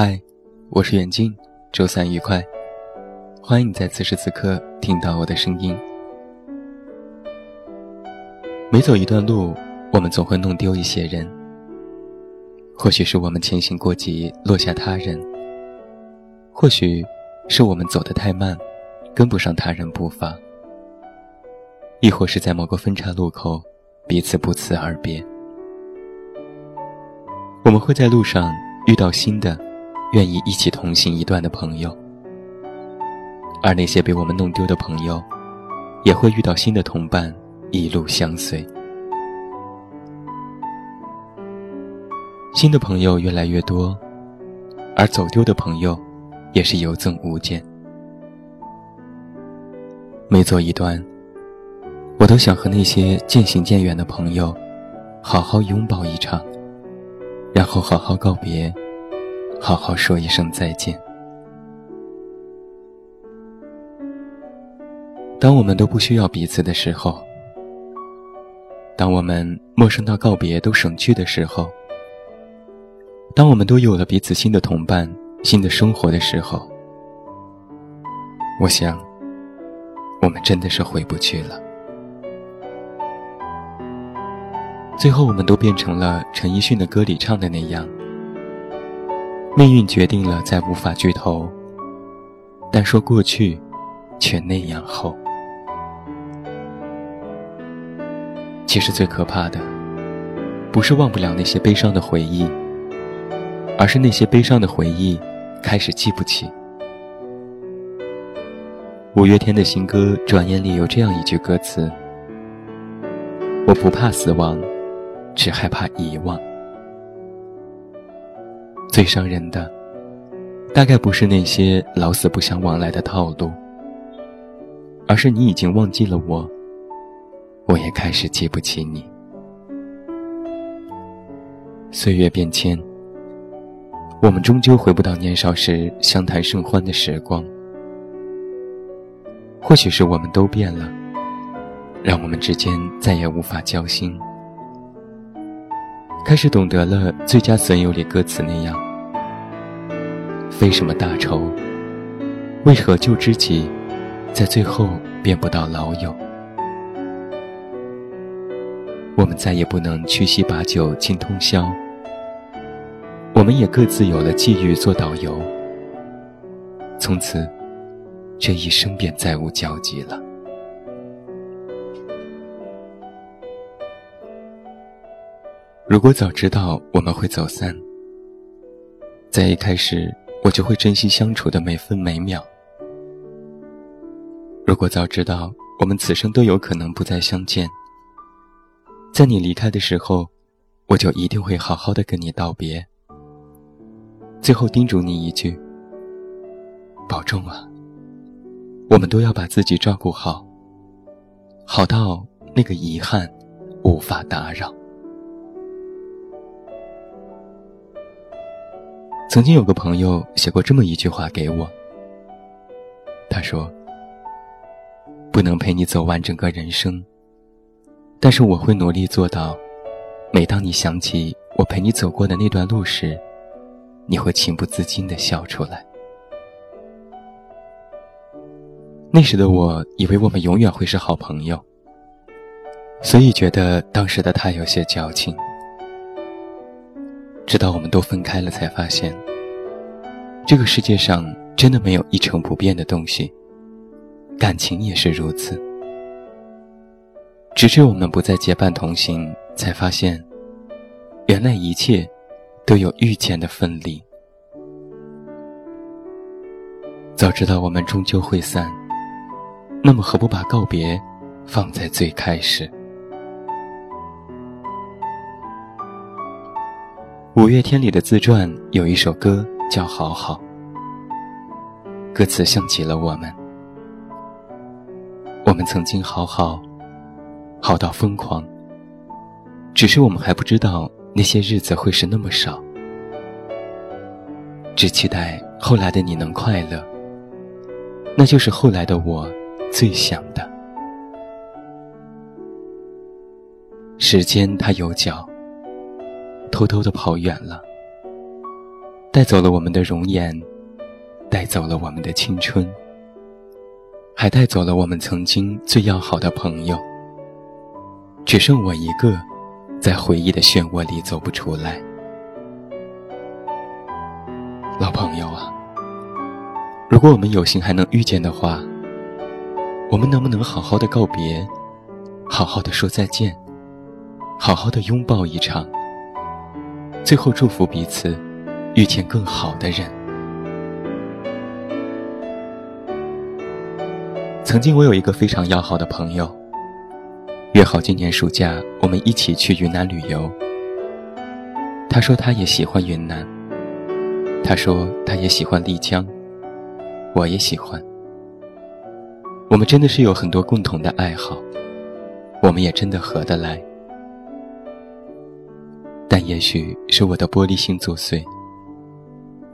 嗨，我是远近，周三愉快，欢迎你在此时此刻听到我的声音。每走一段路，我们总会弄丢一些人。或许是我们前行过急，落下他人；或许是我们走得太慢，跟不上他人步伐；亦或是在某个分岔路口，彼此不辞而别。我们会在路上遇到新的。愿意一起同行一段的朋友，而那些被我们弄丢的朋友，也会遇到新的同伴，一路相随。新的朋友越来越多，而走丢的朋友，也是有增无减。每走一段，我都想和那些渐行渐远的朋友，好好拥抱一场，然后好好告别。好好说一声再见。当我们都不需要彼此的时候，当我们陌生到告别都省去的时候，当我们都有了彼此新的同伴、新的生活的时候，我想，我们真的是回不去了。最后，我们都变成了陈奕迅的歌里唱的那样。命运决定了，再无法聚头。但说过去，却那样厚。其实最可怕的，不是忘不了那些悲伤的回忆，而是那些悲伤的回忆开始记不起。五月天的新歌《转眼》里有这样一句歌词：“我不怕死亡，只害怕遗忘。”最伤人的，大概不是那些老死不相往来的套路，而是你已经忘记了我，我也开始记不起你。岁月变迁，我们终究回不到年少时相谈甚欢的时光。或许是我们都变了，让我们之间再也无法交心。开始懂得了《最佳损友》里歌词那样。非什么大仇，为何旧知己，在最后变不到老友？我们再也不能屈膝把酒敬通宵，我们也各自有了际遇做导游。从此，这一生便再无交集了。如果早知道我们会走散，在一开始。我就会珍惜相处的每分每秒。如果早知道我们此生都有可能不再相见，在你离开的时候，我就一定会好好的跟你道别。最后叮嘱你一句：保重啊！我们都要把自己照顾好，好到那个遗憾无法打扰。曾经有个朋友写过这么一句话给我。他说：“不能陪你走完整个人生，但是我会努力做到，每当你想起我陪你走过的那段路时，你会情不自禁的笑出来。”那时的我以为我们永远会是好朋友，所以觉得当时的他有些矫情。直到我们都分开了，才发现，这个世界上真的没有一成不变的东西，感情也是如此。直至我们不再结伴同行，才发现，原来一切都有遇见的分离。早知道我们终究会散，那么何不把告别放在最开始？五月天里的自传有一首歌叫《好好》，歌词像极了我们。我们曾经好好，好到疯狂。只是我们还不知道那些日子会是那么少，只期待后来的你能快乐。那就是后来的我最想的。时间它有脚。偷偷的跑远了，带走了我们的容颜，带走了我们的青春，还带走了我们曾经最要好的朋友。只剩我一个，在回忆的漩涡里走不出来。老朋友啊，如果我们有幸还能遇见的话，我们能不能好好的告别，好好的说再见，好好的拥抱一场，最后祝福彼此遇见更好的人。曾经我有一个非常要好的朋友，约好今年暑假我们一起去云南旅游。他说他也喜欢云南。他说：“他也喜欢丽江，我也喜欢。我们真的是有很多共同的爱好，我们也真的合得来。但也许是我的玻璃心作祟，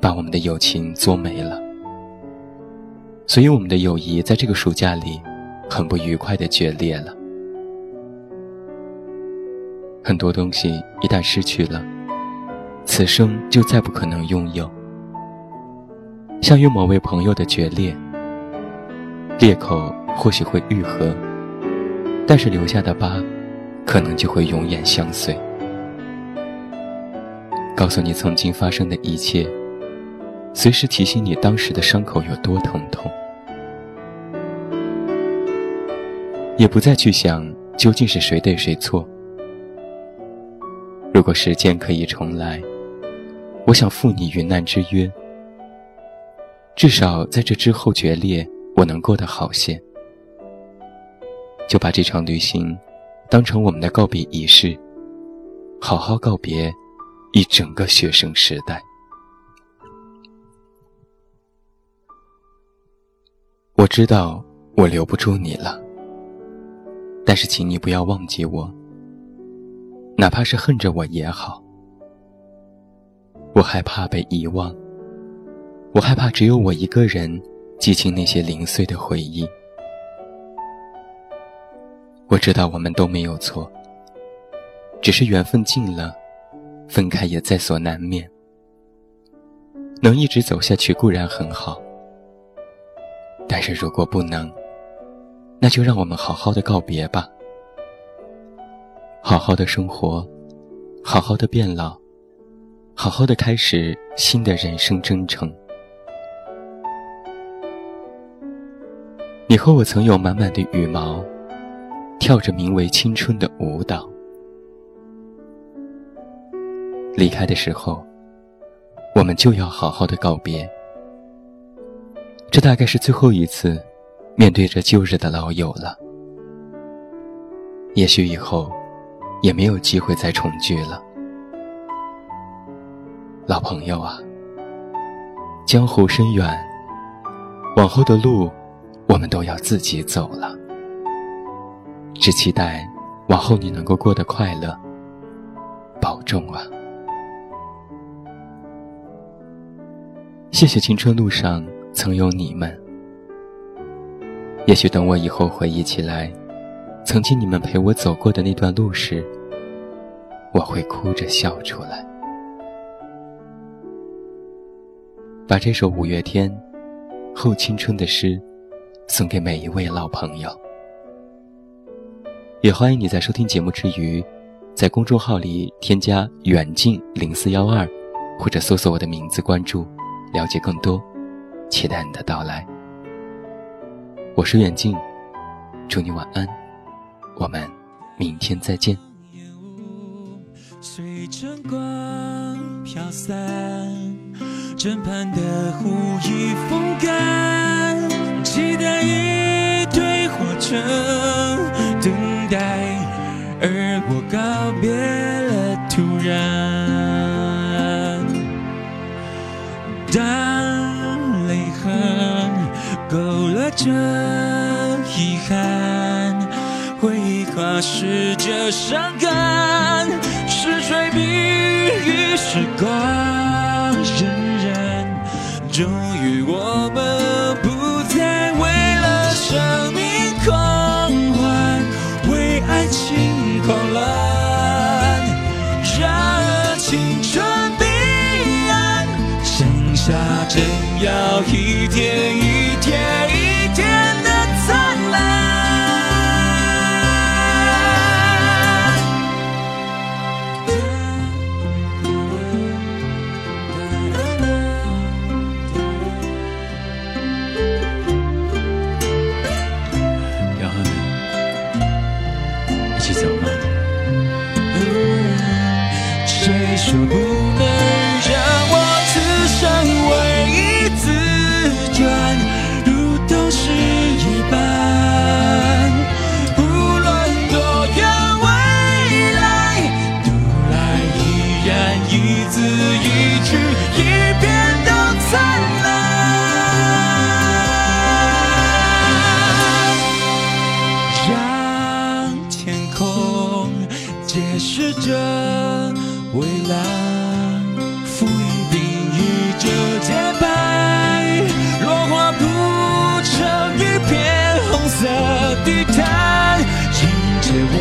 把我们的友情作没了。所以我们的友谊在这个暑假里，很不愉快的决裂了。很多东西一旦失去了。”此生就再不可能拥有，像与某位朋友的决裂，裂口或许会愈合，但是留下的疤，可能就会永远相随。告诉你曾经发生的一切，随时提醒你当时的伤口有多疼痛，也不再去想究竟是谁对谁错。如果时间可以重来。我想赴你云南之约，至少在这之后决裂，我能过得好些。就把这场旅行当成我们的告别仪式，好好告别一整个学生时代。我知道我留不住你了，但是请你不要忘记我，哪怕是恨着我也好。我害怕被遗忘，我害怕只有我一个人记清那些零碎的回忆。我知道我们都没有错，只是缘分尽了，分开也在所难免。能一直走下去固然很好，但是如果不能，那就让我们好好的告别吧，好好的生活，好好的变老。好好的开始新的人生征程。你和我曾有满满的羽毛，跳着名为青春的舞蹈。离开的时候，我们就要好好的告别。这大概是最后一次面对着旧日的老友了。也许以后也没有机会再重聚了。老朋友啊，江湖深远，往后的路，我们都要自己走了。只期待往后你能够过得快乐，保重啊！谢谢青春路上曾有你们。也许等我以后回忆起来，曾经你们陪我走过的那段路时，我会哭着笑出来。把这首五月天《后青春》的诗送给每一位老朋友，也欢迎你在收听节目之余，在公众号里添加“远近零四幺二”，或者搜索我的名字关注，了解更多。期待你的到来。我是远近，祝你晚安，我们明天再见。随晨光飘散。枕畔的湖已风干，期待一对火车当泪痕勾勒着遗憾，回忆跨逝着伤感，是垂笔与时光荏苒。终于，我们不再为了生命狂欢，为爱情狂乱，让青春一天一天一天的灿烂。然后呢一起走吗？一字一句，一遍都灿烂。让天空解释着未来，浮云定义着洁白，落花铺成一片红色地毯。迎接我